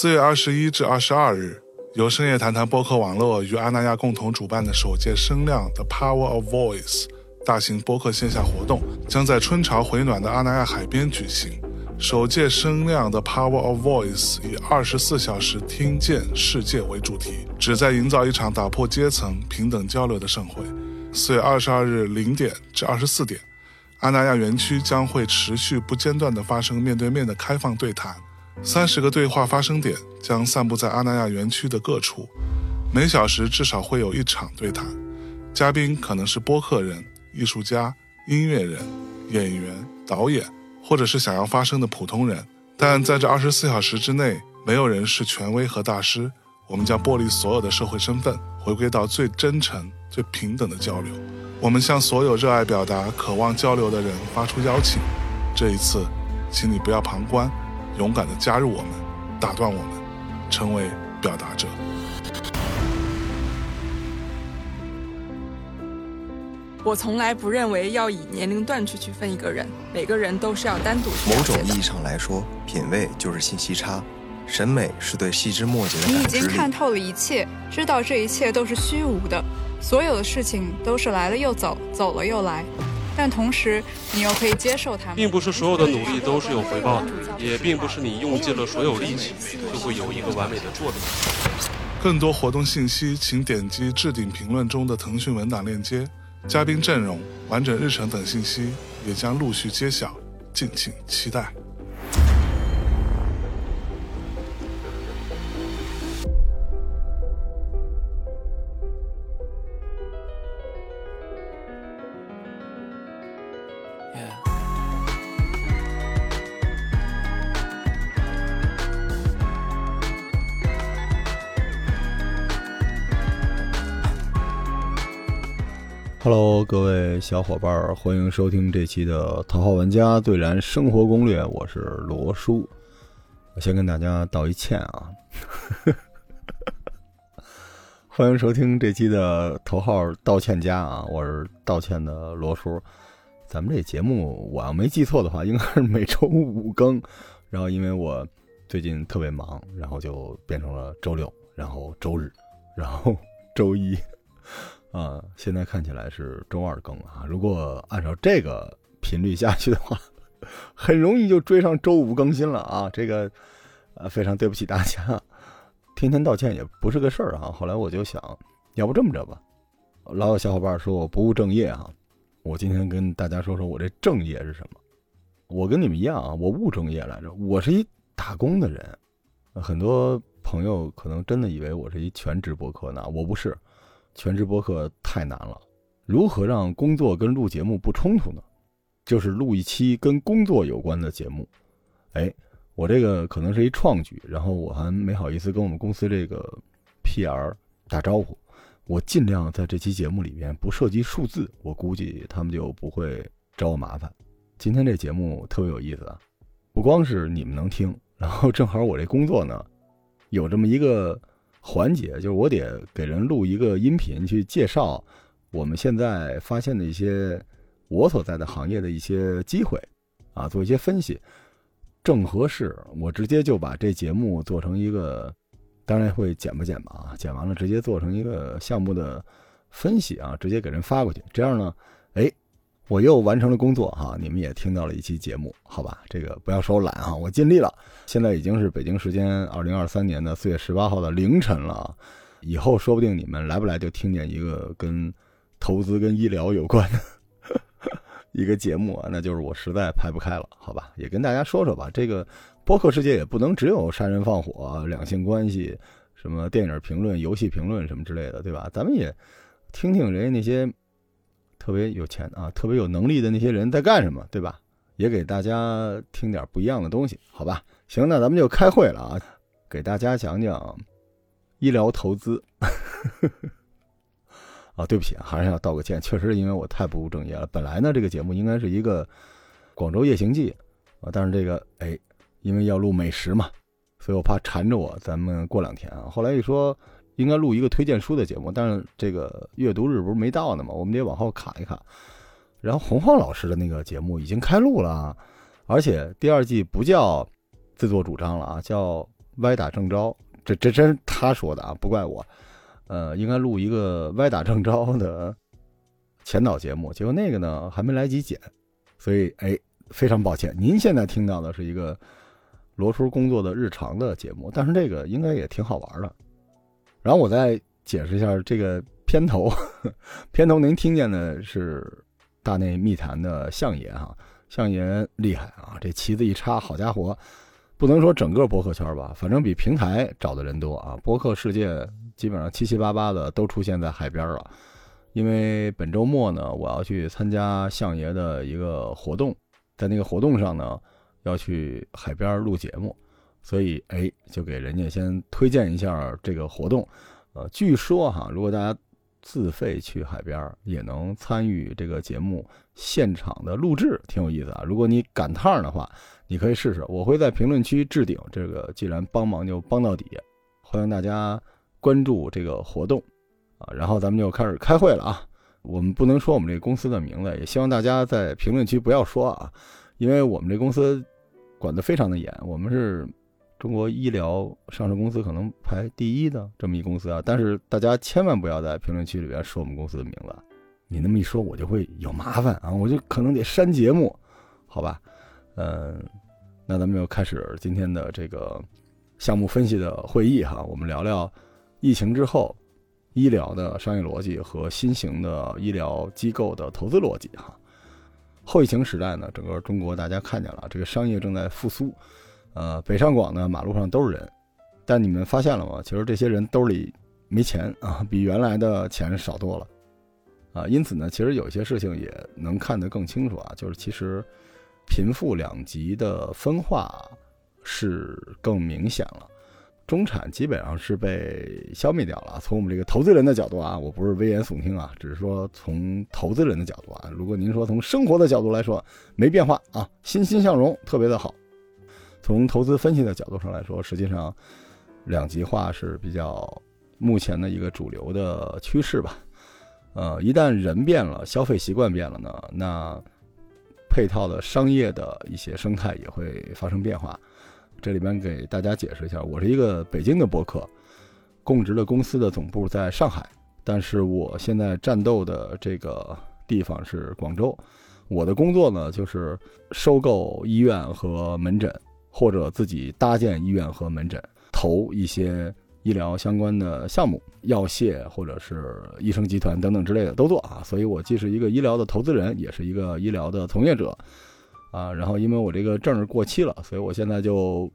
四月二十一至二十二日，由深夜谈谈播客网络与阿那亚共同主办的首届声量的 Power of Voice 大型播客线下活动，将在春潮回暖的阿那亚海边举行。首届声量的 Power of Voice 以二十四小时听见世界为主题，旨在营造一场打破阶层、平等交流的盛会。四月二十二日零点至二十四点，阿那亚园区将会持续不间断地发生面对面的开放对谈。三十个对话发生点将散布在阿那亚园区的各处，每小时至少会有一场对谈。嘉宾可能是播客人、艺术家、音乐人、演员、导演，或者是想要发声的普通人。但在这二十四小时之内，没有人是权威和大师。我们将剥离所有的社会身份，回归到最真诚、最平等的交流。我们向所有热爱表达、渴望交流的人发出邀请。这一次，请你不要旁观。勇敢的加入我们，打断我们，成为表达者。我从来不认为要以年龄段去区分一个人，每个人都是要单独。某种意义上来说，品味就是信息差，审美是对细枝末节的你已经看透了一切，知道这一切都是虚无的，所有的事情都是来了又走，走了又来。但同时，你又可以接受它。并不是所有的努力都是有回报的，也并不是你用尽了所有力气就会有一个完美的作品。更多活动信息，请点击置顶评论中的腾讯文档链接。嘉宾阵容、完整日程等信息也将陆续揭晓，敬请期待。各位小伙伴，欢迎收听这期的《头号玩家最燃生活攻略》，我是罗叔。我先跟大家道一歉啊，欢迎收听这期的头号道歉家啊，我是道歉的罗叔。咱们这节目，我要没记错的话，应该是每周五更。然后因为我最近特别忙，然后就变成了周六，然后周日，然后周一。啊，现在看起来是周二更啊。如果按照这个频率下去的话，很容易就追上周五更新了啊。这个，呃，非常对不起大家，天天道歉也不是个事儿啊。后来我就想，要不这么着吧，老有小伙伴说我不务正业啊。我今天跟大家说说我这正业是什么。我跟你们一样啊，我务正业来着，我是一打工的人。很多朋友可能真的以为我是一全职播客呢，我不是。全职播客太难了，如何让工作跟录节目不冲突呢？就是录一期跟工作有关的节目。哎，我这个可能是一创举，然后我还没好意思跟我们公司这个 PR 打招呼。我尽量在这期节目里面不涉及数字，我估计他们就不会找我麻烦。今天这节目特别有意思啊，不光是你们能听，然后正好我这工作呢，有这么一个。环节就是我得给人录一个音频，去介绍我们现在发现的一些我所在的行业的一些机会，啊，做一些分析，正合适。我直接就把这节目做成一个，当然会剪不剪吧啊，剪完了直接做成一个项目的分析啊，直接给人发过去。这样呢，哎。我又完成了工作哈，你们也听到了一期节目，好吧？这个不要说懒啊，我尽力了。现在已经是北京时间二零二三年的四月十八号的凌晨了，以后说不定你们来不来就听见一个跟投资跟医疗有关的 一个节目啊，那就是我实在排不开了，好吧？也跟大家说说吧，这个播客世界也不能只有杀人放火、两性关系、什么电影评论、游戏评论什么之类的，对吧？咱们也听听人家那些。特别有钱啊，特别有能力的那些人在干什么，对吧？也给大家听点不一样的东西，好吧？行，那咱们就开会了啊，给大家讲讲医疗投资。啊，对不起，还是要道个歉，确实因为我太不务正业了。本来呢，这个节目应该是一个广州夜行记啊，但是这个哎，因为要录美食嘛，所以我怕缠着我，咱们过两天啊。后来一说。应该录一个推荐书的节目，但是这个阅读日不是没到呢吗？我们得往后卡一卡。然后洪晃老师的那个节目已经开录了，而且第二季不叫自作主张了啊，叫歪打正着，这这真 他说的啊，不怪我。呃，应该录一个歪打正着的前导节目，结果那个呢还没来及剪，所以哎，非常抱歉。您现在听到的是一个罗叔工作的日常的节目，但是这个应该也挺好玩的。然后我再解释一下这个片头，片头您听见的是大内密谈的相爷哈，相爷厉害啊，这旗子一插，好家伙！不能说整个博客圈吧，反正比平台找的人多啊。博客世界基本上七七八八的都出现在海边了。因为本周末呢，我要去参加相爷的一个活动，在那个活动上呢，要去海边录节目，所以哎，就给人家先推荐一下这个活动。呃，据说哈，如果大家自费去海边，也能参与这个节目现场的录制，挺有意思啊。如果你赶趟的话。你可以试试，我会在评论区置顶。这个既然帮忙就帮到底，欢迎大家关注这个活动啊！然后咱们就开始开会了啊！我们不能说我们这公司的名字，也希望大家在评论区不要说啊，因为我们这公司管得非常的严，我们是中国医疗上市公司可能排第一的这么一公司啊。但是大家千万不要在评论区里边说我们公司的名字，你那么一说，我就会有麻烦啊，我就可能得删节目，好吧？嗯。那咱们就开始今天的这个项目分析的会议哈，我们聊聊疫情之后医疗的商业逻辑和新型的医疗机构的投资逻辑哈。后疫情时代呢，整个中国大家看见了这个商业正在复苏，呃，北上广呢马路上都是人，但你们发现了吗？其实这些人兜里没钱啊，比原来的钱少多了啊。因此呢，其实有些事情也能看得更清楚啊，就是其实。贫富两极的分化是更明显了，中产基本上是被消灭掉了。从我们这个投资人的角度啊，我不是危言耸听啊，只是说从投资人的角度啊。如果您说从生活的角度来说，没变化啊，欣欣向荣，特别的好。从投资分析的角度上来说，实际上两极化是比较目前的一个主流的趋势吧。呃，一旦人变了，消费习惯变了呢，那。配套的商业的一些生态也会发生变化，这里边给大家解释一下，我是一个北京的博客，供职的公司的总部在上海，但是我现在战斗的这个地方是广州，我的工作呢就是收购医院和门诊，或者自己搭建医院和门诊，投一些。医疗相关的项目，药械或者是医生集团等等之类的都做啊，所以我既是一个医疗的投资人，也是一个医疗的从业者，啊，然后因为我这个证儿过期了，所以我现在就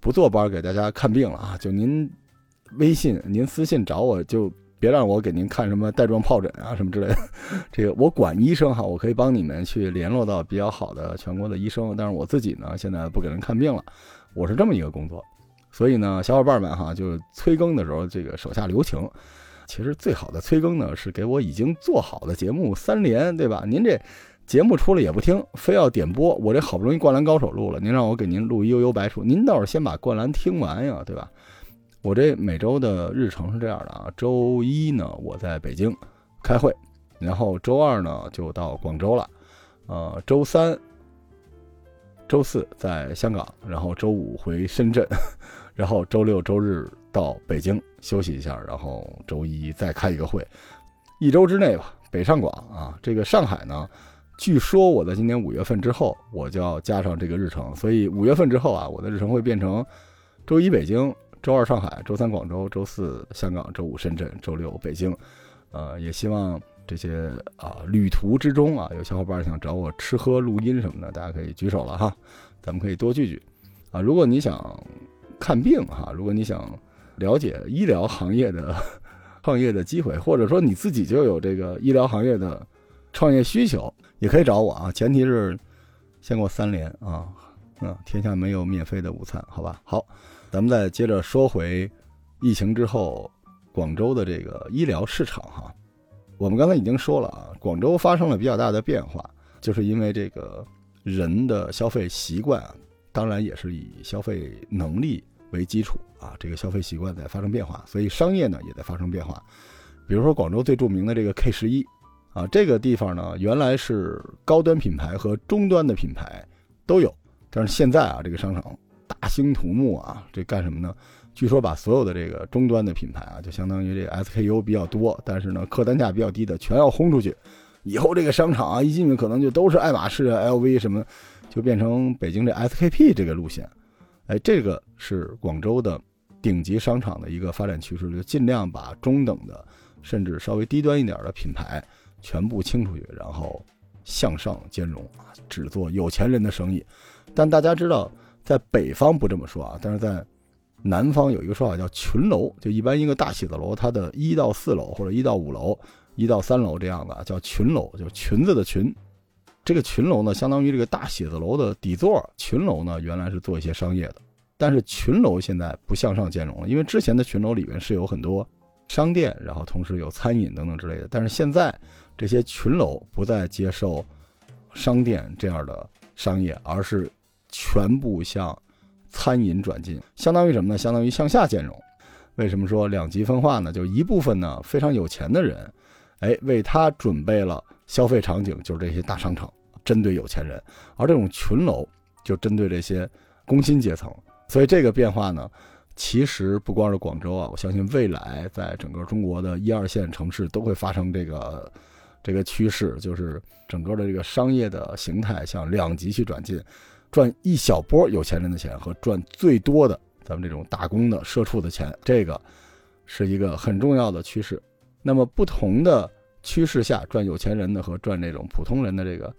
不坐班给大家看病了啊，就您微信、您私信找我就别让我给您看什么带状疱疹啊什么之类的，这个我管医生哈，我可以帮你们去联络到比较好的全国的医生，但是我自己呢现在不给人看病了，我是这么一个工作。所以呢，小伙伴们哈，就催更的时候，这个手下留情。其实最好的催更呢，是给我已经做好的节目三连，对吧？您这节目出了也不听，非要点播。我这好不容易《灌篮高手》录了，您让我给您录悠悠白书，您倒是先把《灌篮》听完呀，对吧？我这每周的日程是这样的啊：周一呢，我在北京开会，然后周二呢就到广州了，呃，周三、周四在香港，然后周五回深圳。然后周六周日到北京休息一下，然后周一再开一个会，一周之内吧。北上广啊，这个上海呢，据说我在今年五月份之后我就要加上这个日程，所以五月份之后啊，我的日程会变成周一北京，周二上海，周三广州，周四香港，周五深圳，周六北京。呃，也希望这些啊旅途之中啊，有小伙伴想找我吃喝录音什么的，大家可以举手了哈，咱们可以多聚聚啊。如果你想。看病哈，如果你想了解医疗行业的创业的机会，或者说你自己就有这个医疗行业的创业需求，也可以找我啊。前提是先给我三连啊，嗯，天下没有免费的午餐，好吧？好，咱们再接着说回疫情之后广州的这个医疗市场哈。我们刚才已经说了啊，广州发生了比较大的变化，就是因为这个人的消费习惯，当然也是以消费能力。为基础啊，这个消费习惯在发生变化，所以商业呢也在发生变化。比如说广州最著名的这个 K 十一啊，这个地方呢原来是高端品牌和中端的品牌都有，但是现在啊这个商场大兴土木啊，这干什么呢？据说把所有的这个终端的品牌啊，就相当于这个 SKU 比较多，但是呢客单价比较低的，全要轰出去。以后这个商场啊，一进去可能就都是爱马仕啊、LV 什么，就变成北京这 SKP 这个路线。哎，这个是广州的顶级商场的一个发展趋势，就尽量把中等的，甚至稍微低端一点的品牌全部清出去，然后向上兼容啊，只做有钱人的生意。但大家知道，在北方不这么说啊，但是在南方有一个说法叫群楼，就一般一个大写字楼，它的一到四楼或者一到五楼。一到三楼这样的叫群楼，就裙子的裙。这个群楼呢，相当于这个大写字楼的底座。群楼呢，原来是做一些商业的，但是群楼现在不向上兼容了，因为之前的群楼里面是有很多商店，然后同时有餐饮等等之类的。但是现在这些群楼不再接受商店这样的商业，而是全部向餐饮转进，相当于什么呢？相当于向下兼容。为什么说两极分化呢？就一部分呢非常有钱的人。哎，为他准备了消费场景，就是这些大商场，针对有钱人；而这种群楼就针对这些工薪阶层。所以这个变化呢，其实不光是广州啊，我相信未来在整个中国的一二线城市都会发生这个这个趋势，就是整个的这个商业的形态向两极去转进，赚一小波有钱人的钱和赚最多的咱们这种打工的社畜的钱，这个是一个很重要的趋势。那么不同的趋势下赚有钱人的和赚这种普通人的这个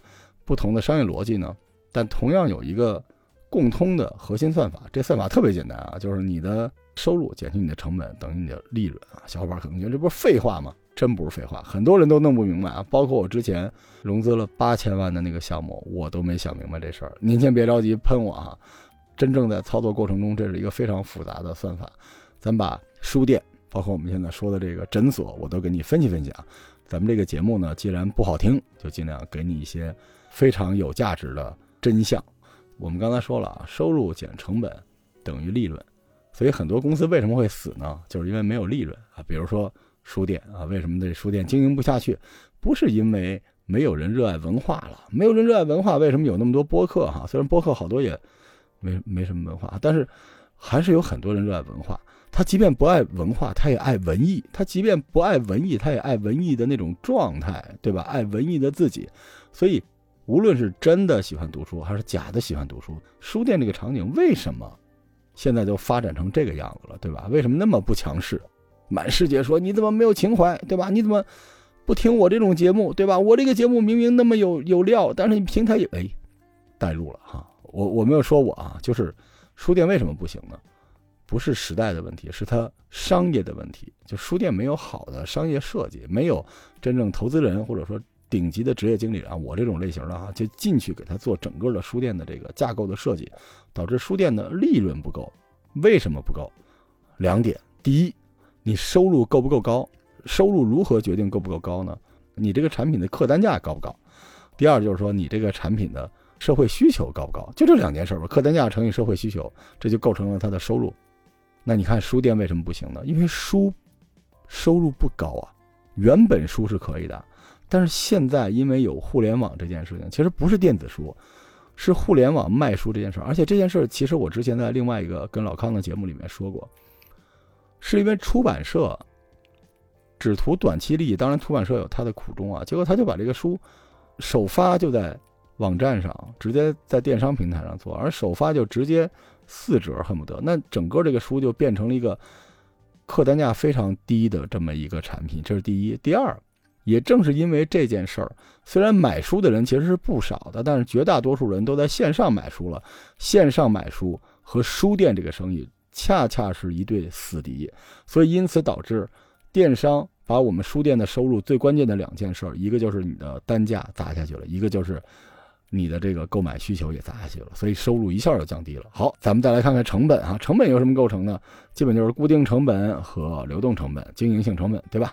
不同的商业逻辑呢，但同样有一个共通的核心算法。这算法特别简单啊，就是你的收入减去你的成本等于你的利润啊。小伙伴可能觉得这不是废话吗？真不是废话，很多人都弄不明白啊。包括我之前融资了八千万的那个项目，我都没想明白这事儿。您先别着急喷我啊，真正在操作过程中，这是一个非常复杂的算法。咱把书店。包括我们现在说的这个诊所，我都给你分析分析啊。咱们这个节目呢，既然不好听，就尽量给你一些非常有价值的真相。我们刚才说了啊，收入减成本等于利润，所以很多公司为什么会死呢？就是因为没有利润啊。比如说书店啊，为什么这书店经营不下去？不是因为没有人热爱文化了，没有人热爱文化，为什么有那么多播客哈？虽然播客好多也没没什么文化，但是还是有很多人热爱文化。他即便不爱文化，他也爱文艺；他即便不爱文艺，他也爱文艺的那种状态，对吧？爱文艺的自己。所以，无论是真的喜欢读书，还是假的喜欢读书，书店这个场景为什么现在就发展成这个样子了，对吧？为什么那么不强势？满世界说你怎么没有情怀，对吧？你怎么不听我这种节目，对吧？我这个节目明明那么有有料，但是你平台也哎带入了哈。我我没有说我啊，就是书店为什么不行呢？不是时代的问题，是它商业的问题。就书店没有好的商业设计，没有真正投资人或者说顶级的职业经理人，我这种类型的哈，就进去给他做整个的书店的这个架构的设计，导致书店的利润不够。为什么不够？两点：第一，你收入够不够高？收入如何决定够不够高呢？你这个产品的客单价高不高？第二就是说，你这个产品的社会需求高不高？就这两件事吧，客单价乘以社会需求，这就构成了它的收入。那你看书店为什么不行呢？因为书收入不高啊，原本书是可以的，但是现在因为有互联网这件事情，其实不是电子书，是互联网卖书这件事儿。而且这件事儿，其实我之前在另外一个跟老康的节目里面说过，是因为出版社只图短期利益，当然出版社有他的苦衷啊。结果他就把这个书首发就在网站上，直接在电商平台上做，而首发就直接。四折恨不得，那整个这个书就变成了一个客单价非常低的这么一个产品，这是第一。第二，也正是因为这件事儿，虽然买书的人其实是不少的，但是绝大多数人都在线上买书了。线上买书和书店这个生意恰恰是一对死敌，所以因此导致电商把我们书店的收入最关键的两件事儿，一个就是你的单价砸下去了，一个就是。你的这个购买需求也砸下去了，所以收入一下就降低了。好，咱们再来看看成本啊，成本由什么构成呢？基本就是固定成本和流动成本、经营性成本，对吧？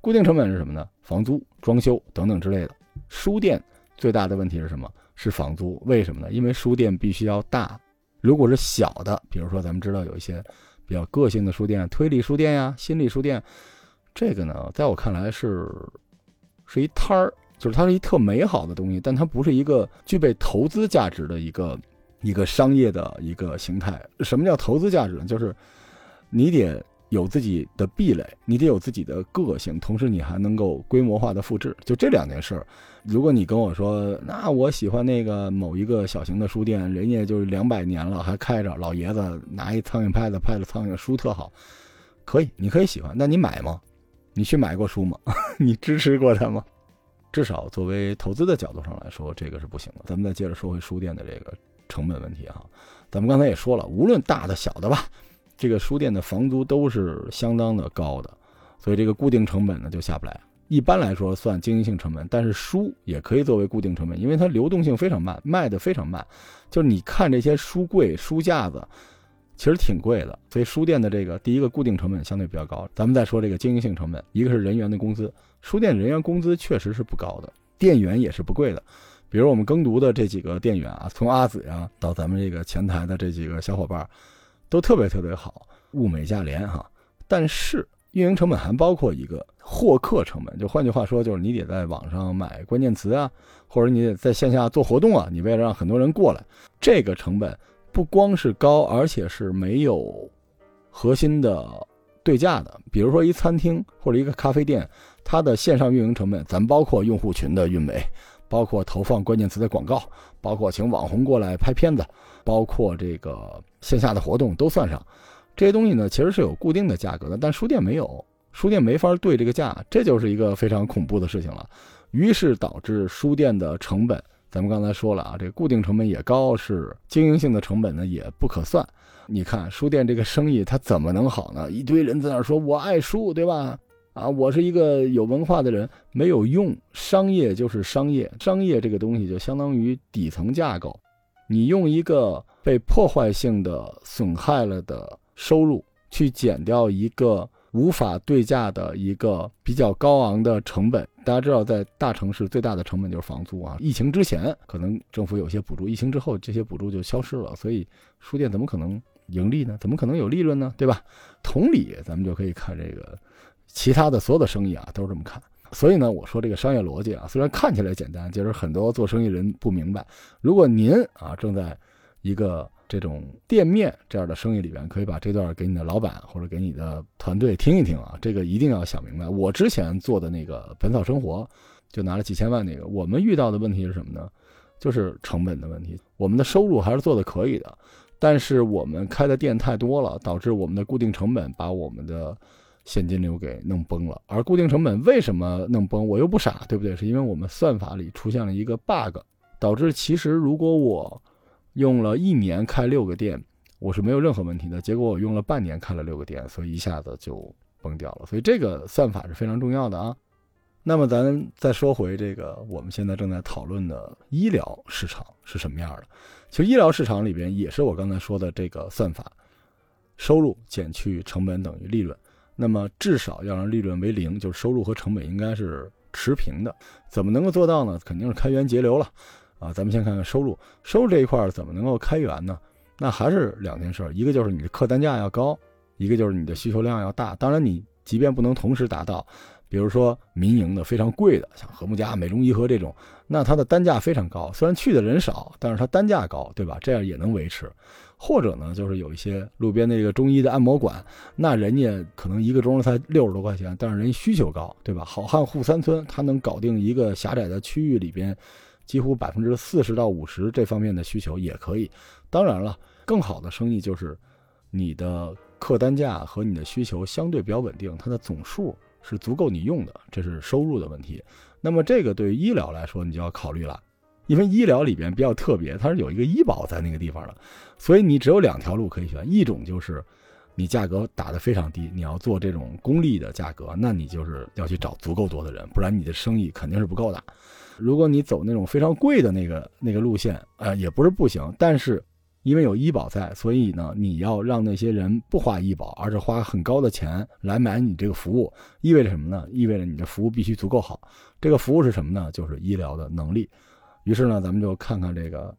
固定成本是什么呢？房租、装修等等之类的。书店最大的问题是什么？是房租。为什么呢？因为书店必须要大。如果是小的，比如说咱们知道有一些比较个性的书店，推理书店呀、心理书店，这个呢，在我看来是是一摊儿。就是它是一特美好的东西，但它不是一个具备投资价值的一个一个商业的一个形态。什么叫投资价值呢？就是你得有自己的壁垒，你得有自己的个性，同时你还能够规模化的复制。就这两件事儿，如果你跟我说，那我喜欢那个某一个小型的书店，人家就是两百年了还开着，老爷子拿一苍蝇拍子拍的苍蝇，书特好，可以，你可以喜欢，那你买吗？你去买过书吗？你支持过他吗？至少作为投资的角度上来说，这个是不行的。咱们再接着说回书店的这个成本问题啊，咱们刚才也说了，无论大的小的吧，这个书店的房租都是相当的高的，所以这个固定成本呢就下不来。一般来说算经营性成本，但是书也可以作为固定成本，因为它流动性非常慢，卖的非常慢。就是你看这些书柜、书架子，其实挺贵的。所以书店的这个第一个固定成本相对比较高。咱们再说这个经营性成本，一个是人员的工资，书店人员工资确实是不高的，店员也是不贵的。比如我们耕读的这几个店员啊，从阿紫呀到咱们这个前台的这几个小伙伴，都特别特别好，物美价廉哈。但是运营成本还包括一个获客成本，就换句话说，就是你得在网上买关键词啊，或者你得在线下做活动啊，你为了让很多人过来，这个成本不光是高，而且是没有核心的对价的。比如说一餐厅或者一个咖啡店，它的线上运营成本，咱包括用户群的运维，包括投放关键词的广告，包括请网红过来拍片子，包括这个线下的活动都算上。这些东西呢，其实是有固定的价格的，但书店没有，书店没法对这个价，这就是一个非常恐怖的事情了。于是导致书店的成本，咱们刚才说了啊，这固定成本也高，是经营性的成本呢也不可算。你看书店这个生意它怎么能好呢？一堆人在那说我爱书，对吧？啊，我是一个有文化的人，没有用。商业就是商业，商业这个东西就相当于底层架构，你用一个被破坏性的损害了的。收入去减掉一个无法对价的一个比较高昂的成本。大家知道，在大城市最大的成本就是房租啊。疫情之前可能政府有些补助，疫情之后这些补助就消失了，所以书店怎么可能盈利呢？怎么可能有利润呢？对吧？同理，咱们就可以看这个其他的所有的生意啊，都是这么看。所以呢，我说这个商业逻辑啊，虽然看起来简单，就是很多做生意人不明白。如果您啊正在一个。这种店面这样的生意里边，可以把这段给你的老板或者给你的团队听一听啊。这个一定要想明白。我之前做的那个《本草生活》，就拿了几千万那个，我们遇到的问题是什么呢？就是成本的问题。我们的收入还是做的可以的，但是我们开的店太多了，导致我们的固定成本把我们的现金流给弄崩了。而固定成本为什么弄崩？我又不傻，对不对？是因为我们算法里出现了一个 bug，导致其实如果我用了一年开六个店，我是没有任何问题的。结果我用了半年开了六个店，所以一下子就崩掉了。所以这个算法是非常重要的啊。那么咱再说回这个我们现在正在讨论的医疗市场是什么样的？其实医疗市场里边也是我刚才说的这个算法，收入减去成本等于利润。那么至少要让利润为零，就是收入和成本应该是持平的。怎么能够做到呢？肯定是开源节流了。啊，咱们先看看收入，收入这一块怎么能够开源呢？那还是两件事，一个就是你的客单价要高，一个就是你的需求量要大。当然，你即便不能同时达到，比如说民营的非常贵的，像和睦家、美中医和这种，那它的单价非常高，虽然去的人少，但是它单价高，对吧？这样也能维持。或者呢，就是有一些路边的这个中医的按摩馆，那人家可能一个钟才六十多块钱，但是人需求高，对吧？好汉护三村，他能搞定一个狭窄的区域里边。几乎百分之四十到五十这方面的需求也可以。当然了，更好的生意就是你的客单价和你的需求相对比较稳定，它的总数是足够你用的，这是收入的问题。那么这个对于医疗来说，你就要考虑了，因为医疗里边比较特别，它是有一个医保在那个地方的，所以你只有两条路可以选，一种就是你价格打得非常低，你要做这种公立的价格，那你就是要去找足够多的人，不然你的生意肯定是不够的。如果你走那种非常贵的那个那个路线，呃，也不是不行，但是因为有医保在，所以呢，你要让那些人不花医保，而是花很高的钱来买你这个服务，意味着什么呢？意味着你的服务必须足够好。这个服务是什么呢？就是医疗的能力。于是呢，咱们就看看这个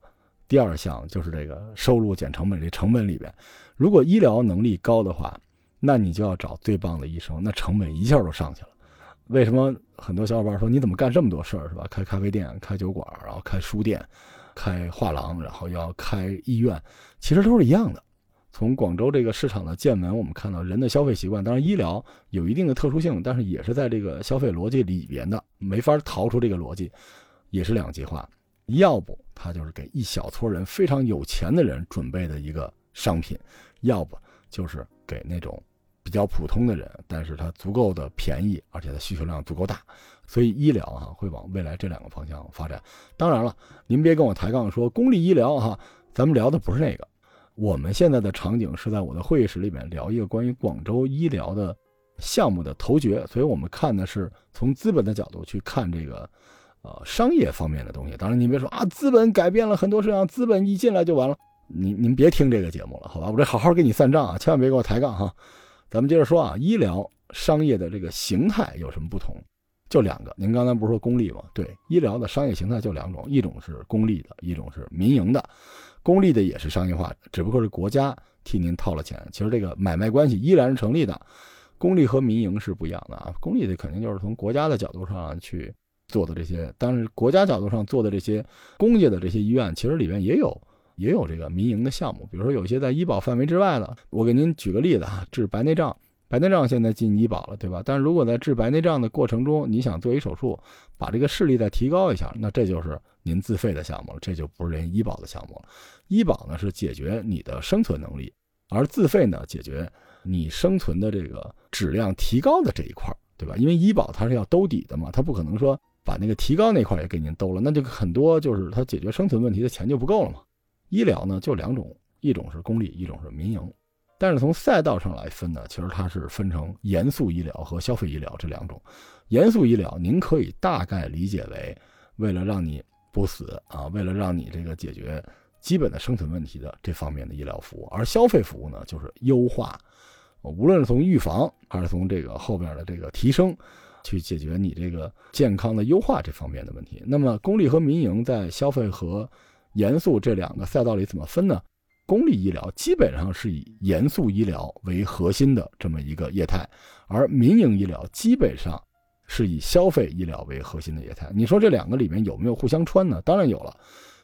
第二项，就是这个收入减成本这成本里边，如果医疗能力高的话，那你就要找最棒的医生，那成本一下就上去了。为什么很多小伙伴说你怎么干这么多事儿是吧？开咖啡店、开酒馆，然后开书店，开画廊，然后要开医院，其实都是一样的。从广州这个市场的建门，我们看到人的消费习惯，当然医疗有一定的特殊性，但是也是在这个消费逻辑里边的，没法逃出这个逻辑，也是两极化。要不它就是给一小撮人非常有钱的人准备的一个商品，要不就是给那种比较普通的人，但是它足够的便宜，而且它需求量足够大。所以医疗啊会往未来这两个方向发展。当然了，您别跟我抬杠说公立医疗哈，咱们聊的不是那个。我们现在的场景是在我的会议室里面聊一个关于广州医疗的项目的头决，所以我们看的是从资本的角度去看这个，呃，商业方面的东西。当然，您别说啊，资本改变了很多事情，资本一进来就完了。您您别听这个节目了，好吧？我这好好给你算账啊，千万别给我抬杠哈。咱们接着说啊，医疗商业的这个形态有什么不同？就两个。您刚才不是说公立吗？对，医疗的商业形态就两种，一种是公立的，一种是民营的。公立的也是商业化，只不过是国家替您掏了钱。其实这个买卖关系依然是成立的。公立和民营是不一样的啊。公立的肯定就是从国家的角度上去做的这些，但是国家角度上做的这些公家的这些医院，其实里面也有也有这个民营的项目。比如说有些在医保范围之外的，我给您举个例子啊，治白内障。白内障现在进医保了，对吧？但是如果在治白内障的过程中，你想做一手术，把这个视力再提高一下，那这就是您自费的项目了，这就不是人医保的项目了。医保呢是解决你的生存能力，而自费呢解决你生存的这个质量提高的这一块，对吧？因为医保它是要兜底的嘛，它不可能说把那个提高那块也给您兜了，那就很多就是它解决生存问题的钱就不够了嘛。医疗呢就两种，一种是公立，一种是民营。但是从赛道上来分呢，其实它是分成严肃医疗和消费医疗这两种。严肃医疗，您可以大概理解为为了让你不死啊，为了让你这个解决基本的生存问题的这方面的医疗服务。而消费服务呢，就是优化，无论是从预防还是从这个后边的这个提升，去解决你这个健康的优化这方面的问题。那么公立和民营在消费和严肃这两个赛道里怎么分呢？公立医疗基本上是以严肃医疗为核心的这么一个业态，而民营医疗基本上是以消费医疗为核心的业态。你说这两个里面有没有互相穿呢？当然有了。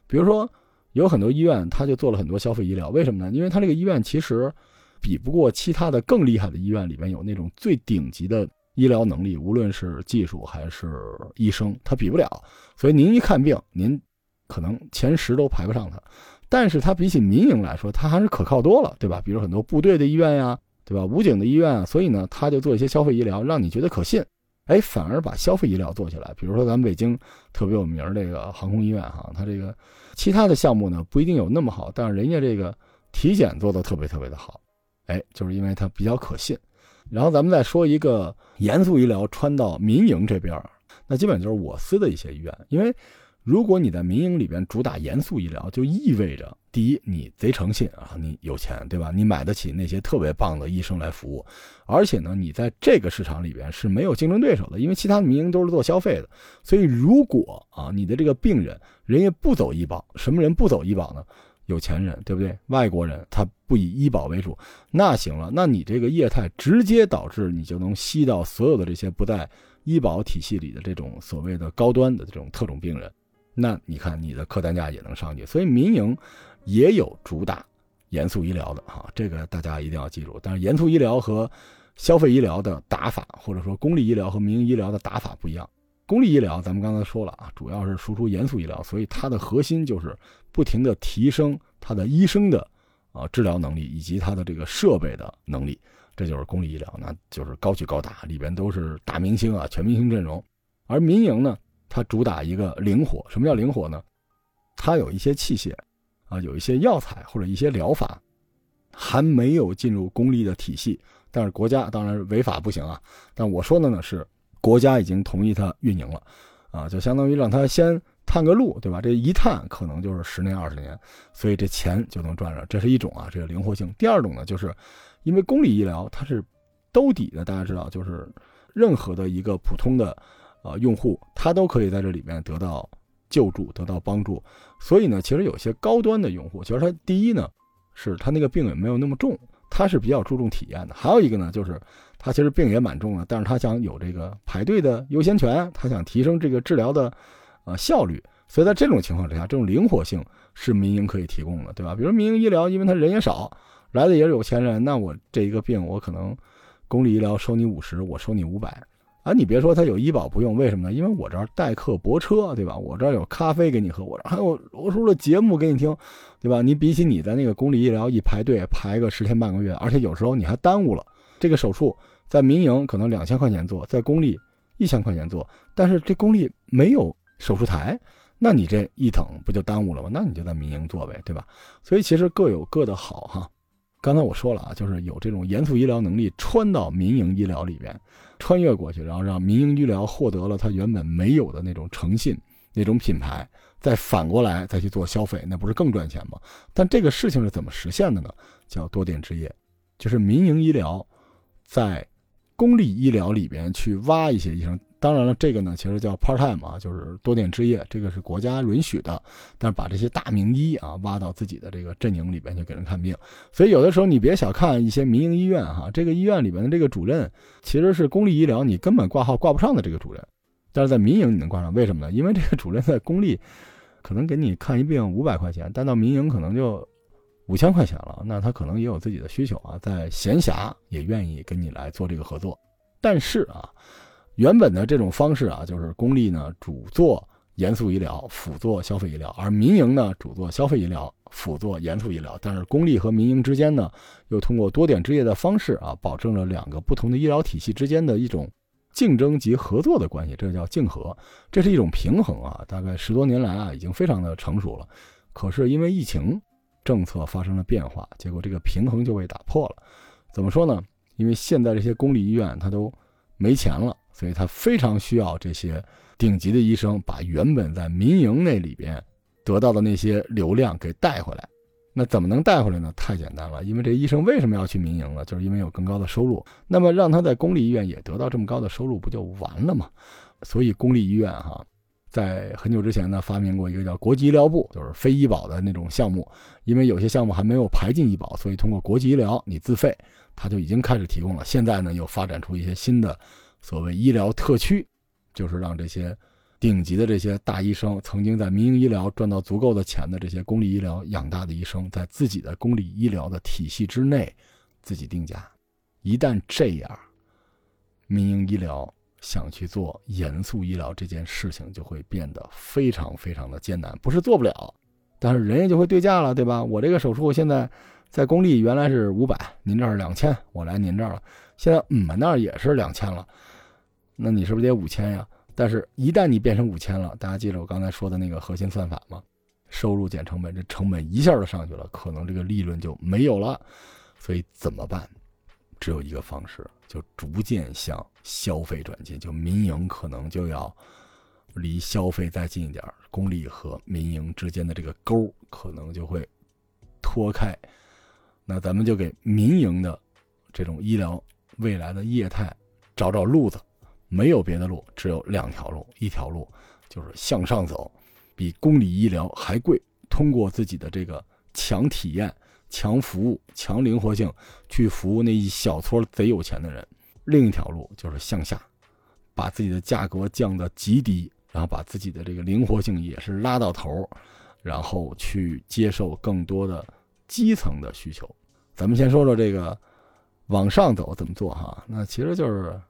比如说，有很多医院他就做了很多消费医疗，为什么呢？因为他这个医院其实比不过其他的更厉害的医院里面有那种最顶级的医疗能力，无论是技术还是医生，他比不了。所以您一看病，您可能前十都排不上他。但是他比起民营来说，他还是可靠多了，对吧？比如很多部队的医院呀，对吧？武警的医院啊，所以呢，他就做一些消费医疗，让你觉得可信。哎，反而把消费医疗做起来。比如说咱们北京特别有名这个航空医院哈，它这个其他的项目呢不一定有那么好，但是人家这个体检做的特别特别的好。哎，就是因为它比较可信。然后咱们再说一个严肃医疗穿到民营这边，那基本就是我司的一些医院，因为。如果你在民营里边主打严肃医疗，就意味着第一，你贼诚信啊，你有钱，对吧？你买得起那些特别棒的医生来服务，而且呢，你在这个市场里边是没有竞争对手的，因为其他民营都是做消费的。所以，如果啊，你的这个病人人家不走医保，什么人不走医保呢？有钱人，对不对？外国人他不以医保为主，那行了，那你这个业态直接导致你就能吸到所有的这些不在医保体系里的这种所谓的高端的这种特种病人。那你看，你的客单价也能上去，所以民营也有主打严肃医疗的哈，这个大家一定要记住。但是严肃医疗和消费医疗的打法，或者说公立医疗和民营医疗的打法不一样。公立医疗咱们刚才说了啊，主要是输出严肃医疗，所以它的核心就是不停的提升它的医生的啊治疗能力以及它的这个设备的能力，这就是公立医疗，那就是高举高打，里边都是大明星啊，全明星阵容。而民营呢？它主打一个灵活，什么叫灵活呢？它有一些器械，啊，有一些药材或者一些疗法，还没有进入公立的体系，但是国家当然违法不行啊。但我说的呢是，国家已经同意它运营了，啊，就相当于让它先探个路，对吧？这一探可能就是十年二十年，所以这钱就能赚着。这是一种啊，这个灵活性。第二种呢，就是因为公立医疗它是兜底的，大家知道，就是任何的一个普通的。啊，用户他都可以在这里面得到救助，得到帮助。所以呢，其实有些高端的用户，其实他第一呢，是他那个病也没有那么重，他是比较注重体验的。还有一个呢，就是他其实病也蛮重的，但是他想有这个排队的优先权，他想提升这个治疗的呃效率，所以在这种情况之下，这种灵活性是民营可以提供的，对吧？比如民营医疗，因为他人也少，来的也是有钱人，那我这一个病，我可能公立医疗收你五十，我收你五百，啊，你别说他有医保不用，为什么呢？因为我这儿代客泊车，对吧？我这儿有咖啡给你喝，我这儿还有罗叔的节目给你听，对吧？你比起你在那个公立医疗一排队排个十天半个月，而且有时候你还耽误了这个手术，在民营可能两千块钱做，在公立一千块钱做，但是这公立没有手术台。那你这一等不就耽误了吗？那你就在民营做呗，对吧？所以其实各有各的好哈。刚才我说了啊，就是有这种严肃医疗能力穿到民营医疗里边，穿越过去，然后让民营医疗获得了它原本没有的那种诚信、那种品牌，再反过来再去做消费，那不是更赚钱吗？但这个事情是怎么实现的呢？叫多点执业，就是民营医疗在公立医疗里边去挖一些医生。当然了，这个呢，其实叫 part time 啊，就是多点执业，这个是国家允许的。但是把这些大名医啊挖到自己的这个阵营里边去给人看病，所以有的时候你别小看一些民营医院哈，这个医院里边的这个主任其实是公立医疗你根本挂号挂不上的这个主任，但是在民营你能挂上，为什么呢？因为这个主任在公立可能给你看一病五百块钱，但到民营可能就五千块钱了，那他可能也有自己的需求啊，在闲暇也愿意跟你来做这个合作，但是啊。原本的这种方式啊，就是公立呢主做严肃医疗，辅做消费医疗，而民营呢主做消费医疗，辅做严肃医疗。但是公立和民营之间呢，又通过多点执业的方式啊，保证了两个不同的医疗体系之间的一种竞争及合作的关系，这叫竞合，这是一种平衡啊。大概十多年来啊，已经非常的成熟了。可是因为疫情，政策发生了变化，结果这个平衡就被打破了。怎么说呢？因为现在这些公立医院它都没钱了。所以他非常需要这些顶级的医生，把原本在民营那里边得到的那些流量给带回来。那怎么能带回来呢？太简单了，因为这医生为什么要去民营呢？就是因为有更高的收入。那么让他在公立医院也得到这么高的收入，不就完了吗？所以公立医院哈，在很久之前呢，发明过一个叫国际医疗部，就是非医保的那种项目。因为有些项目还没有排进医保，所以通过国际医疗你自费，他就已经开始提供了。现在呢，又发展出一些新的。所谓医疗特区，就是让这些顶级的这些大医生，曾经在民营医疗赚到足够的钱的这些公立医疗养大的医生，在自己的公立医疗的体系之内自己定价。一旦这样，民营医疗想去做严肃医疗这件事情，就会变得非常非常的艰难。不是做不了，但是人家就会对价了，对吧？我这个手术现在在公立原来是五百，您这儿两千，我来您这儿了。现在我们那儿也是两千了。那你是不是得五千呀？但是，一旦你变成五千了，大家记着我刚才说的那个核心算法吗？收入减成本，这成本一下就上去了，可能这个利润就没有了。所以怎么办？只有一个方式，就逐渐向消费转进，就民营可能就要离消费再近一点，公立和民营之间的这个沟可能就会脱开。那咱们就给民营的这种医疗未来的业态找找路子。没有别的路，只有两条路。一条路就是向上走，比公立医疗还贵。通过自己的这个强体验、强服务、强灵活性，去服务那一小撮贼有钱的人。另一条路就是向下，把自己的价格降到极低，然后把自己的这个灵活性也是拉到头，然后去接受更多的基层的需求。咱们先说说这个往上走怎么做哈？那其实就是。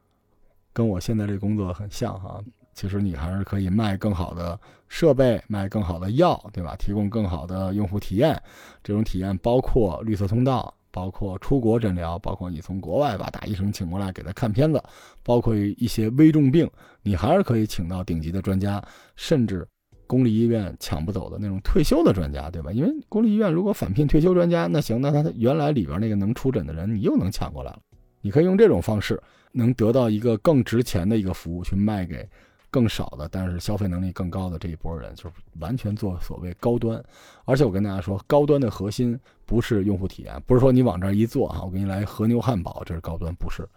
跟我现在这工作很像哈，其实你还是可以卖更好的设备，卖更好的药，对吧？提供更好的用户体验，这种体验包括绿色通道，包括出国诊疗，包括你从国外把大医生请过来给他看片子，包括一些危重病，你还是可以请到顶级的专家，甚至公立医院抢不走的那种退休的专家，对吧？因为公立医院如果返聘退休专家，那行，那他原来里边那个能出诊的人，你又能抢过来了，你可以用这种方式。能得到一个更值钱的一个服务，去卖给更少的，但是消费能力更高的这一波人，就是完全做所谓高端。而且我跟大家说，高端的核心不是用户体验，不是说你往这儿一坐啊，我给你来和牛汉堡，这是高端，不是。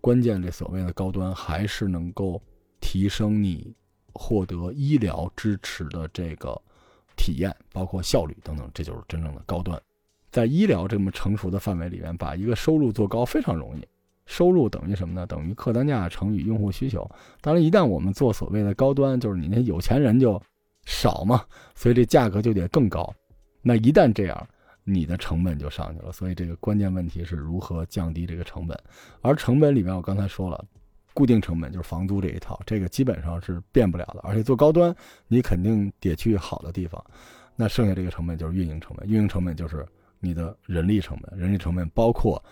关键这所谓的高端，还是能够提升你获得医疗支持的这个体验，包括效率等等，这就是真正的高端。在医疗这么成熟的范围里面，把一个收入做高非常容易。收入等于什么呢？等于客单价乘以用户需求。当然，一旦我们做所谓的高端，就是你那有钱人就少嘛，所以这价格就得更高。那一旦这样，你的成本就上去了。所以这个关键问题是如何降低这个成本。而成本里面，我刚才说了，固定成本就是房租这一套，这个基本上是变不了的。而且做高端，你肯定得去好的地方。那剩下这个成本就是运营成本，运营成本就是你的人力成本，人力成本包括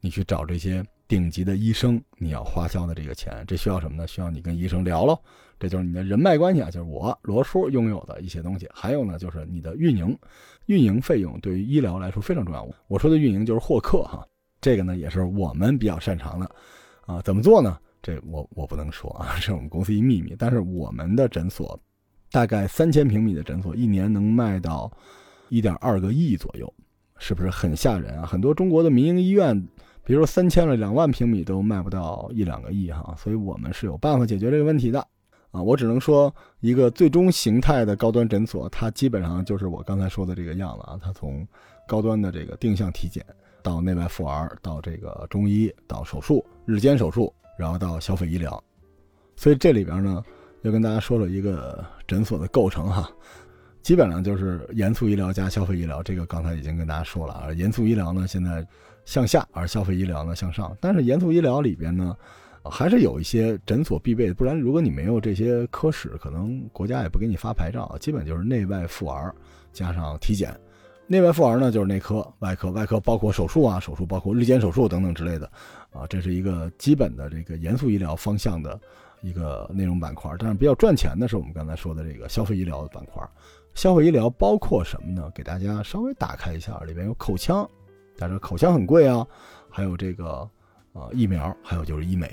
你去找这些顶级的医生，你要花销的这个钱，这需要什么呢？需要你跟医生聊喽，这就是你的人脉关系啊，就是我罗叔拥有的一些东西。还有呢，就是你的运营，运营费用对于医疗来说非常重要。我说的运营就是获客哈，这个呢也是我们比较擅长的啊。怎么做呢？这我我不能说啊，这是我们公司一秘密。但是我们的诊所。大概三千平米的诊所，一年能卖到一点二个亿左右，是不是很吓人啊？很多中国的民营医院，比如说三千了两万平米都卖不到一两个亿哈，所以我们是有办法解决这个问题的啊。我只能说，一个最终形态的高端诊所，它基本上就是我刚才说的这个样子啊。它从高端的这个定向体检，到内外妇儿，到这个中医，到手术、日间手术，然后到消费医疗，所以这里边呢。要跟大家说说一个诊所的构成哈，基本上就是严肃医疗加消费医疗。这个刚才已经跟大家说了啊，严肃医疗呢现在向下，而消费医疗呢向上。但是严肃医疗里边呢，还是有一些诊所必备的，不然如果你没有这些科室，可能国家也不给你发牌照。基本就是内外妇儿加上体检，内外妇儿呢就是内科、外科，外科包括手术啊，手术包括日间手术等等之类的啊，这是一个基本的这个严肃医疗方向的。一个内容板块，但是比较赚钱的是我们刚才说的这个消费医疗的板块。消费医疗包括什么呢？给大家稍微打开一下，里边有口腔，但是口腔很贵啊，还有这个呃疫苗，还有就是医美。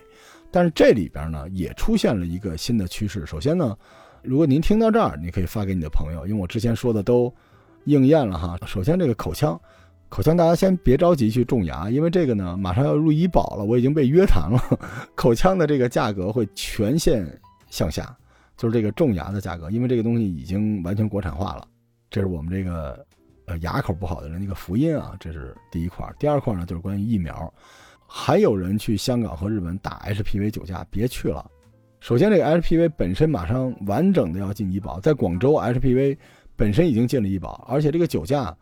但是这里边呢也出现了一个新的趋势。首先呢，如果您听到这儿，你可以发给你的朋友，因为我之前说的都应验了哈。首先这个口腔。口腔，大家先别着急去种牙，因为这个呢，马上要入医保了，我已经被约谈了。口腔的这个价格会全线向下，就是这个种牙的价格，因为这个东西已经完全国产化了。这是我们这个呃牙口不好的人的一个福音啊，这是第一块。第二块呢，就是关于疫苗，还有人去香港和日本打 HPV 酒驾，别去了。首先，这个 HPV 本身马上完整的要进医保，在广州 HPV 本身已经进了医保，而且这个酒驾。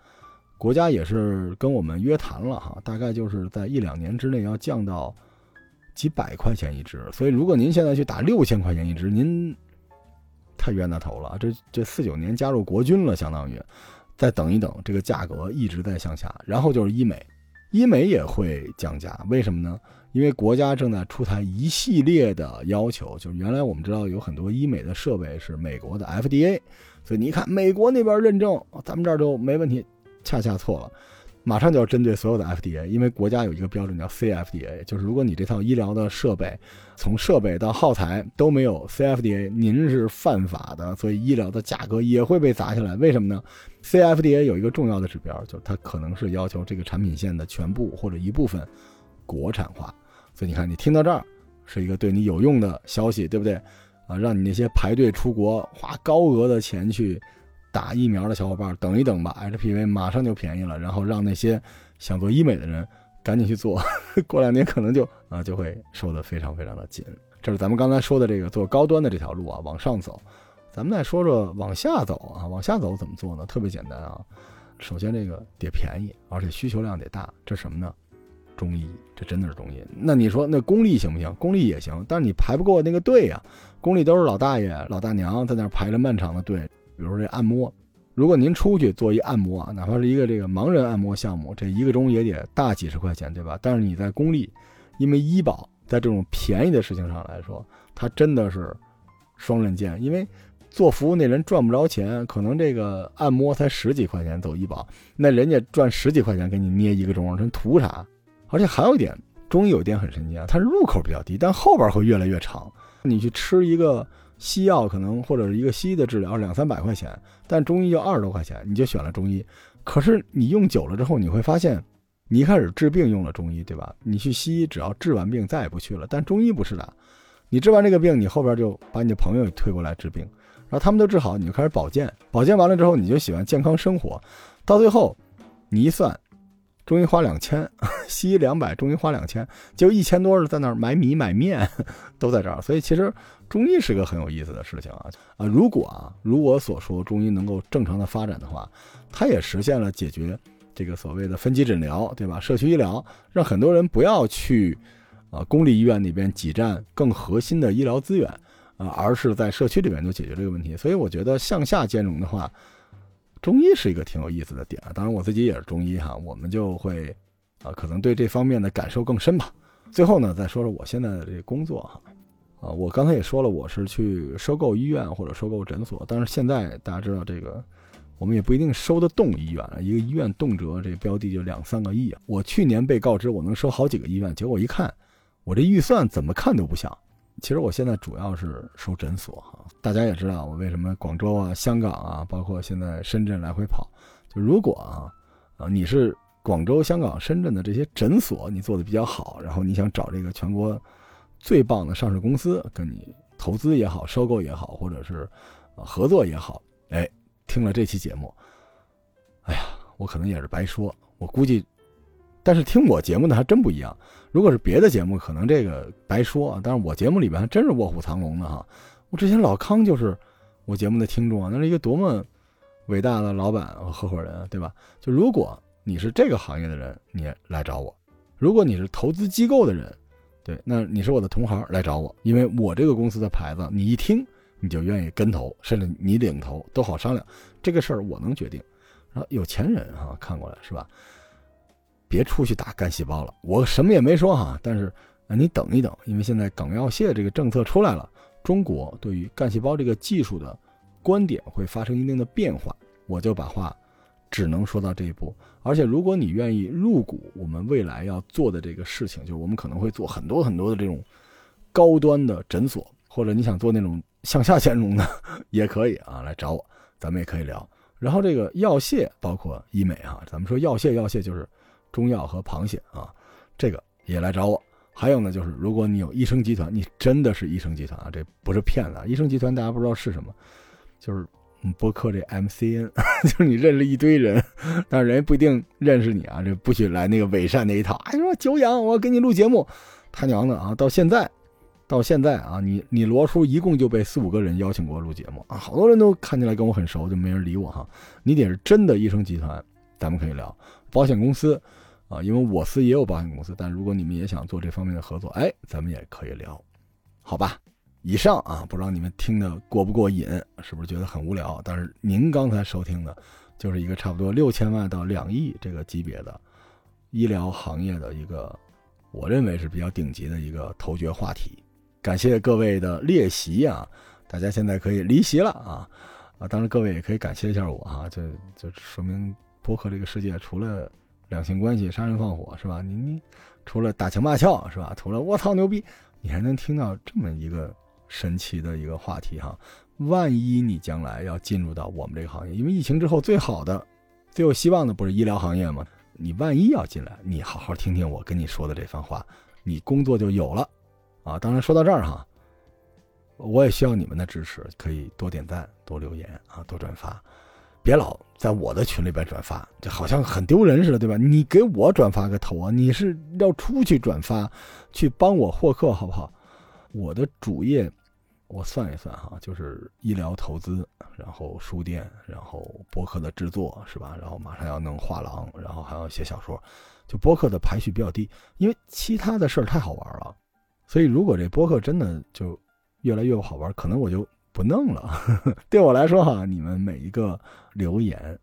国家也是跟我们约谈了哈，大概就是在一两年之内要降到几百块钱一支。所以如果您现在去打六千块钱一支，您太冤大头了。这这四九年加入国军了，相当于再等一等，这个价格一直在向下。然后就是医美，医美也会降价，为什么呢？因为国家正在出台一系列的要求，就是原来我们知道有很多医美的设备是美国的 FDA，所以你看美国那边认证，咱们这儿就没问题。恰恰错了，马上就要针对所有的 FDA，因为国家有一个标准叫 CFDA，就是如果你这套医疗的设备从设备到耗材都没有 CFDA，您是犯法的，所以医疗的价格也会被砸下来。为什么呢？CFDA 有一个重要的指标，就是它可能是要求这个产品线的全部或者一部分国产化。所以你看，你听到这儿是一个对你有用的消息，对不对？啊，让你那些排队出国花高额的钱去。打疫苗的小伙伴，等一等吧，HPV 马上就便宜了。然后让那些想做医美的人赶紧去做，过两年可能就啊就会收的非常非常的紧。这是咱们刚才说的这个做高端的这条路啊，往上走。咱们再说说往下走啊，往下走怎么做呢？特别简单啊，首先这个得便宜，而且需求量得大。这什么呢？中医，这真的是中医。那你说那公立行不行？公立也行，但是你排不过那个队呀。公立都是老大爷老大娘在那排着漫长的队。比如这按摩，如果您出去做一按摩啊，哪怕是一个这个盲人按摩项目，这一个钟也得大几十块钱，对吧？但是你在公立，因为医保在这种便宜的事情上来说，它真的是双刃剑。因为做服务那人赚不着钱，可能这个按摩才十几块钱走医保，那人家赚十几块钱给你捏一个钟，真图啥？而且还有一点，中医有一点很神奇啊，它入口比较低，但后边会越来越长。你去吃一个。西药可能或者是一个西医的治疗两三百块钱，但中医就二十多块钱，你就选了中医。可是你用久了之后，你会发现，你一开始治病用了中医，对吧？你去西医只要治完病再也不去了。但中医不是的，你治完这个病，你后边就把你的朋友推过来治病，然后他们都治好，你就开始保健，保健完了之后，你就喜欢健康生活，到最后，你一算，中医花两千，西医两百，中医花两千，就一千多是在那儿买米买面，都在这儿。所以其实中医是个很有意思的事情啊啊！如果啊，如我所说，中医能够正常的发展的话，它也实现了解决这个所谓的分级诊疗，对吧？社区医疗让很多人不要去啊公立医院那边挤占更核心的医疗资源啊，而是在社区里面就解决这个问题。所以我觉得向下兼容的话。中医是一个挺有意思的点啊，当然我自己也是中医哈，我们就会啊，可能对这方面的感受更深吧。最后呢，再说说我现在的这个工作哈，啊，我刚才也说了，我是去收购医院或者收购诊所，但是现在大家知道这个，我们也不一定收得动医院啊，一个医院动辄这标的就两三个亿啊。我去年被告知我能收好几个医院，结果一看，我这预算怎么看都不像。其实我现在主要是收诊所哈，大家也知道我为什么广州啊、香港啊，包括现在深圳来回跑。就如果啊，啊你是广州、香港、深圳的这些诊所，你做的比较好，然后你想找这个全国最棒的上市公司跟你投资也好、收购也好，或者是合作也好，哎，听了这期节目，哎呀，我可能也是白说，我估计。但是听我节目的还真不一样，如果是别的节目，可能这个白说啊。但是我节目里边还真是卧虎藏龙的哈。我之前老康就是我节目的听众啊，那是一个多么伟大的老板和合伙人，对吧？就如果你是这个行业的人，你来找我；如果你是投资机构的人，对，那你是我的同行来找我，因为我这个公司的牌子，你一听你就愿意跟投，甚至你领投都好商量。这个事儿我能决定。然后有钱人哈看过来是吧？别出去打干细胞了，我什么也没说哈，但是，你等一等，因为现在港药械这个政策出来了，中国对于干细胞这个技术的观点会发生一定的变化，我就把话只能说到这一步。而且，如果你愿意入股我们未来要做的这个事情，就是我们可能会做很多很多的这种高端的诊所，或者你想做那种向下兼容的，也可以啊，来找我，咱们也可以聊。然后这个药械包括医美啊，咱们说药械，药械就是。中药和螃蟹啊，这个也来找我。还有呢，就是如果你有医生集团，你真的是医生集团啊，这不是骗子啊。医生集团大家不知道是什么，就是播客这 MCN，就是你认识一堆人，但是人家不一定认识你啊，这不许来那个伪善那一套。哎，说久仰，我给你录节目，他娘的啊！到现在，到现在啊，你你罗叔一共就被四五个人邀请过录节目啊，好多人都看起来跟我很熟，就没人理我哈。你得是真的医生集团，咱们可以聊保险公司。啊，因为我司也有保险公司，但如果你们也想做这方面的合作，哎，咱们也可以聊，好吧？以上啊，不知道你们听的过不过瘾，是不是觉得很无聊？但是您刚才收听的，就是一个差不多六千万到两亿这个级别的医疗行业的一个，我认为是比较顶级的一个头角话题。感谢各位的列席啊，大家现在可以离席了啊啊！当然各位也可以感谢一下我哈，这就说明播客这个世界除了。两性关系、杀人放火是吧？你你除了打情骂俏是吧？除了我操牛逼，你还能听到这么一个神奇的一个话题哈？万一你将来要进入到我们这个行业，因为疫情之后最好的、最有希望的不是医疗行业吗？你万一要进来，你好好听听我跟你说的这番话，你工作就有了啊！当然说到这儿哈，我也需要你们的支持，可以多点赞、多留言啊、多转发。别老在我的群里边转发，就好像很丢人似的，对吧？你给我转发个头啊！你是要出去转发，去帮我获客，好不好？我的主业，我算一算哈，就是医疗投资，然后书店，然后博客的制作，是吧？然后马上要弄画廊，然后还要写小说，就博客的排序比较低，因为其他的事儿太好玩了。所以如果这博客真的就越来越不好玩，可能我就。不弄了，对我来说哈，你们每一个留言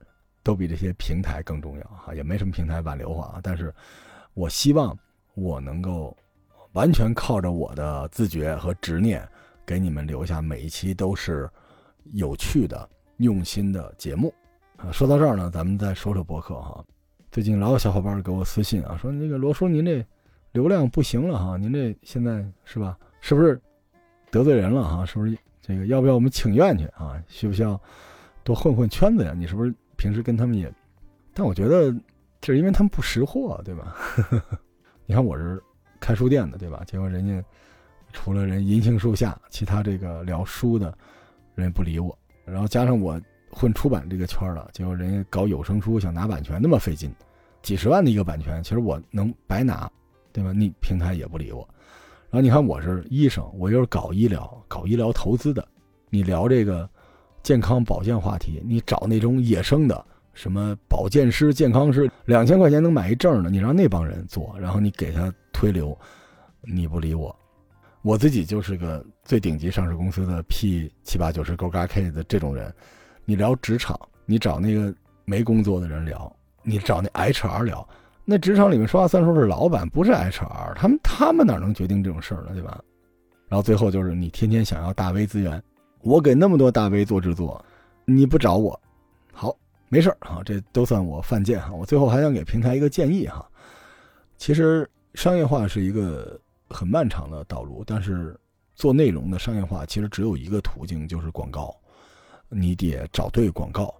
都比这些平台更重要哈，也没什么平台挽留我啊。但是，我希望我能够完全靠着我的自觉和执念，给你们留下每一期都是有趣的、用心的节目啊。说到这儿呢，咱们再说说博客哈。最近老有小伙伴给我私信啊，说那个罗叔您这流量不行了哈，您这现在是吧？是不是得罪人了哈？是不是？这个要不要我们请愿去啊？需不需要多混混圈子呀？你是不是平时跟他们也？但我觉得这是因为他们不识货，对吧？你看我是开书店的，对吧？结果人家除了人银杏树下，其他这个聊书的人不理我。然后加上我混出版这个圈了，结果人家搞有声书想拿版权那么费劲，几十万的一个版权，其实我能白拿，对吧？你平台也不理我。然后你看我是医生，我又是搞医疗、搞医疗投资的，你聊这个健康保健话题，你找那种野生的什么保健师、健康师，两千块钱能买一证的，你让那帮人做，然后你给他推流，你不理我。我自己就是个最顶级上市公司的 P 七八九十勾嘎 K 的这种人，你聊职场，你找那个没工作的人聊，你找那 HR 聊，那职场里面说话算数是老板，不是 HR，他们他们哪能决定这种事儿呢，对吧？然后最后就是你天天想要大 V 资源，我给那么多大 V 做制作，你不找我，没事儿啊，这都算我犯贱哈。我最后还想给平台一个建议哈，其实商业化是一个。很漫长的道路，但是做内容的商业化其实只有一个途径，就是广告。你得找对广告。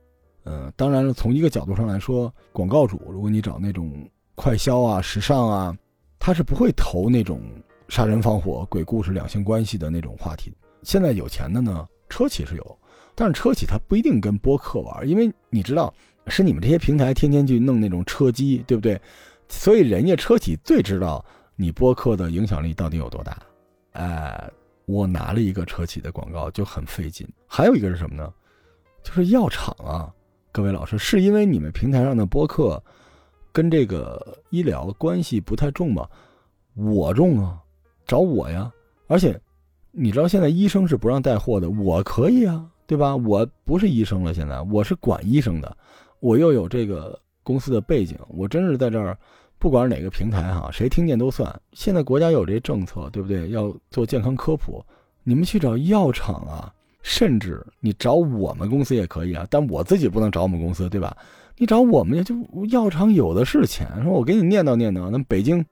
嗯，当然了，从一个角度上来说，广告主如果你找那种快消啊、时尚啊，他是不会投那种杀人放火、鬼故事、两性关系的那种话题。现在有钱的呢，车企是有，但是车企它不一定跟播客玩，因为你知道，是你们这些平台天天去弄那种车机，对不对？所以人家车企最知道。你播客的影响力到底有多大？哎，我拿了一个车企的广告就很费劲。还有一个是什么呢？就是药厂啊，各位老师，是因为你们平台上的播客跟这个医疗关系不太重吗？我重啊，找我呀。而且你知道现在医生是不让带货的，我可以啊，对吧？我不是医生了，现在我是管医生的，我又有这个公司的背景，我真是在这儿。不管哪个平台哈，谁听见都算。现在国家有这政策，对不对？要做健康科普，你们去找药厂啊，甚至你找我们公司也可以啊。但我自己不能找我们公司，对吧？你找我们就药厂有的是钱。说我给你念叨念叨，那北京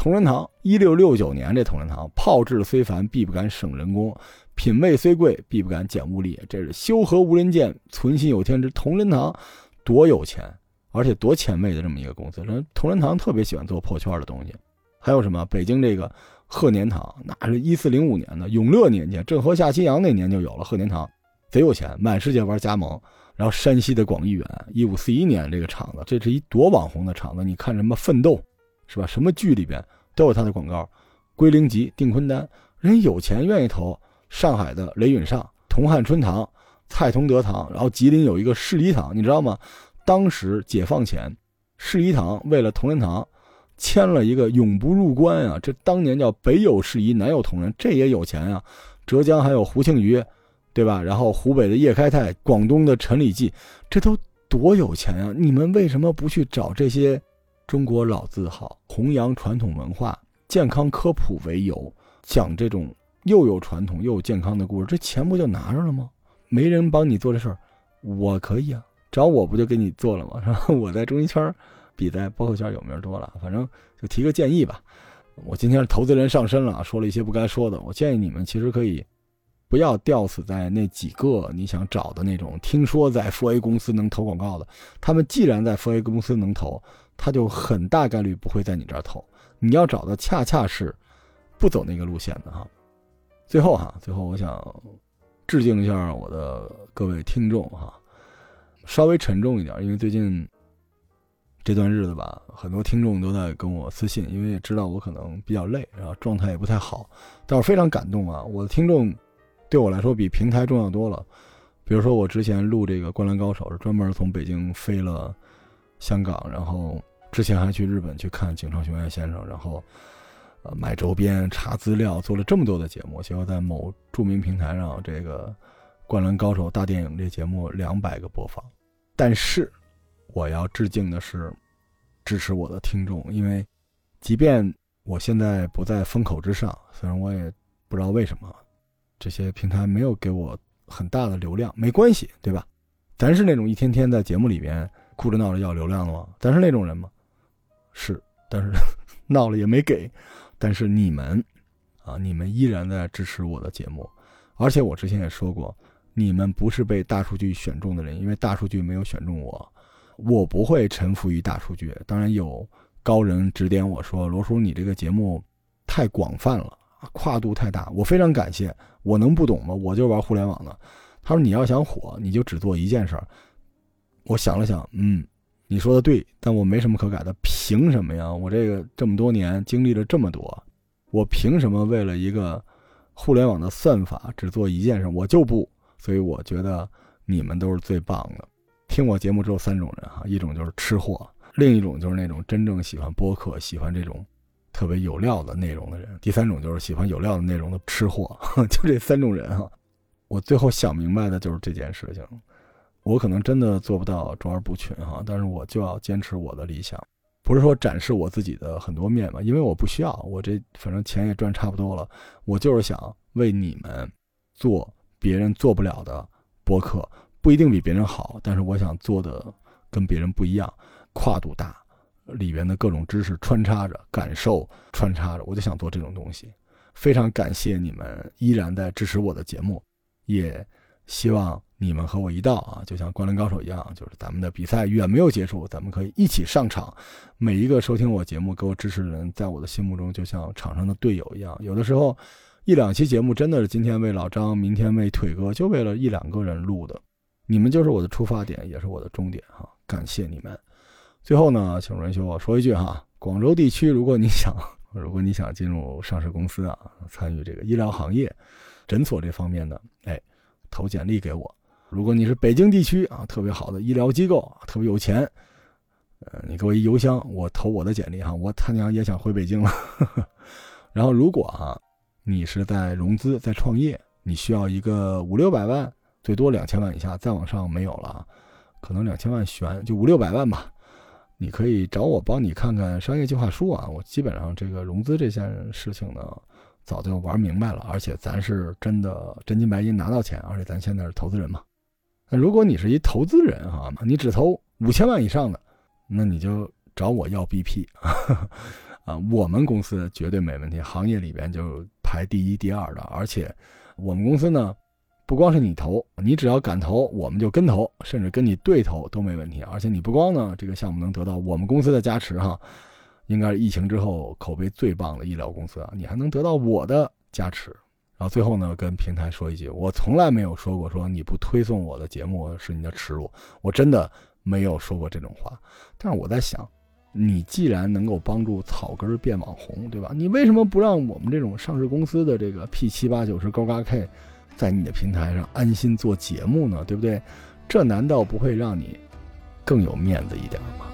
同仁堂，一六六九年这同仁堂，炮制虽繁，必不敢省人工；品味虽贵，必不敢减物力。这是修和无人见，存心有天之同仁堂，多有钱。而且多前卫的这么一个公司，人同仁堂特别喜欢做破圈的东西。还有什么？北京这个鹤年堂，那是一四零五年的永乐年间，郑和下西洋那年就有了鹤年堂，贼有钱，满世界玩加盟。然后山西的广义远，一五四一年这个厂子，这是一多网红的厂子。你看什么奋斗，是吧？什么剧里边都有他的广告。归零集、定坤丹，人有钱愿意投。上海的雷允上、同汉春堂、蔡同德堂，然后吉林有一个世仪堂，你知道吗？当时解放前，世仪堂为了同仁堂，签了一个永不入关啊！这当年叫北有世仪，南有同仁，这也有钱啊！浙江还有胡庆余，对吧？然后湖北的叶开泰，广东的陈李济，这都多有钱啊！你们为什么不去找这些中国老字号，弘扬传统文化、健康科普为由，讲这种又有传统又有健康的故事？这钱不就拿着了吗？没人帮你做这事儿，我可以啊！找我不就给你做了吗？是吧？我在中医圈比在播客圈有名多了。反正就提个建议吧。我今天是投资人上身了，说了一些不该说的。我建议你们其实可以不要吊死在那几个你想找的那种。听说在 f A 公司能投广告的，他们既然在 f A 公司能投，他就很大概率不会在你这儿投。你要找的恰恰是不走那个路线的哈。最后哈，最后我想致敬一下我的各位听众哈。稍微沉重一点，因为最近这段日子吧，很多听众都在跟我私信，因为也知道我可能比较累，然后状态也不太好。但是非常感动啊！我的听众对我来说比平台重要多了。比如说，我之前录这个《灌篮高手》是专门从北京飞了香港，然后之前还去日本去看井上雄彦先生，然后呃买周边、查资料，做了这么多的节目，结果在某著名平台上，这个《灌篮高手》大电影这节目两百个播放。但是，我要致敬的是支持我的听众，因为即便我现在不在风口之上，虽然我也不知道为什么这些平台没有给我很大的流量，没关系，对吧？咱是那种一天天在节目里边哭着闹着要流量的吗？咱是那种人吗？是，但是 闹了也没给。但是你们啊，你们依然在支持我的节目，而且我之前也说过。你们不是被大数据选中的人，因为大数据没有选中我，我不会臣服于大数据。当然有高人指点我说：“罗叔，你这个节目太广泛了，跨度太大。”我非常感谢。我能不懂吗？我就玩互联网的。他说：“你要想火，你就只做一件事儿。”我想了想，嗯，你说的对，但我没什么可改的，凭什么呀？我这个这么多年经历了这么多，我凭什么为了一个互联网的算法只做一件事？我就不，所以我觉得你们都是最棒的。听我节目只有三种人哈，一种就是吃货，另一种就是那种真正喜欢播客、喜欢这种特别有料的内容的人，第三种就是喜欢有料的内容的吃货，就这三种人哈。我最后想明白的就是这件事情。我可能真的做不到卓而不群哈，但是我就要坚持我的理想，不是说展示我自己的很多面嘛，因为我不需要，我这反正钱也赚差不多了，我就是想为你们做别人做不了的播客，不一定比别人好，但是我想做的跟别人不一样，跨度大，里边的各种知识穿插着，感受穿插着，我就想做这种东西。非常感谢你们依然在支持我的节目，也希望。你们和我一道啊，就像《灌篮高手》一样，就是咱们的比赛远没有结束，咱们可以一起上场。每一个收听我节目、给我支持的人，在我的心目中就像场上的队友一样。有的时候，一两期节目真的是今天为老张，明天为腿哥，就为了一两个人录的。你们就是我的出发点，也是我的终点哈。感谢你们。最后呢，请允许我说一句哈：广州地区，如果你想，如果你想进入上市公司啊，参与这个医疗行业、诊所这方面的，哎，投简历给我。如果你是北京地区啊，特别好的医疗机构，特别有钱，呃，你给我一邮箱，我投我的简历哈，我他娘也想回北京了。呵 呵然后，如果啊，你是在融资、在创业，你需要一个五六百万，最多两千万以下，再往上没有了，可能两千万悬，就五六百万吧。你可以找我帮你看看商业计划书啊，我基本上这个融资这件事情呢。早就玩明白了，而且咱是真的真金白银拿到钱，而且咱现在是投资人嘛。那如果你是一投资人哈，你只投五千万以上的，那你就找我要 BP 啊，我们公司绝对没问题，行业里边就排第一、第二的。而且我们公司呢，不光是你投，你只要敢投，我们就跟投，甚至跟你对投都没问题。而且你不光呢，这个项目能得到我们公司的加持哈，应该是疫情之后口碑最棒的医疗公司啊，你还能得到我的加持。然后最后呢，跟平台说一句，我从来没有说过说你不推送我的节目是你的耻辱，我真的没有说过这种话。但是我在想，你既然能够帮助草根变网红，对吧？你为什么不让我们这种上市公司的这个 P 七八九十高嘎 K，在你的平台上安心做节目呢？对不对？这难道不会让你更有面子一点吗？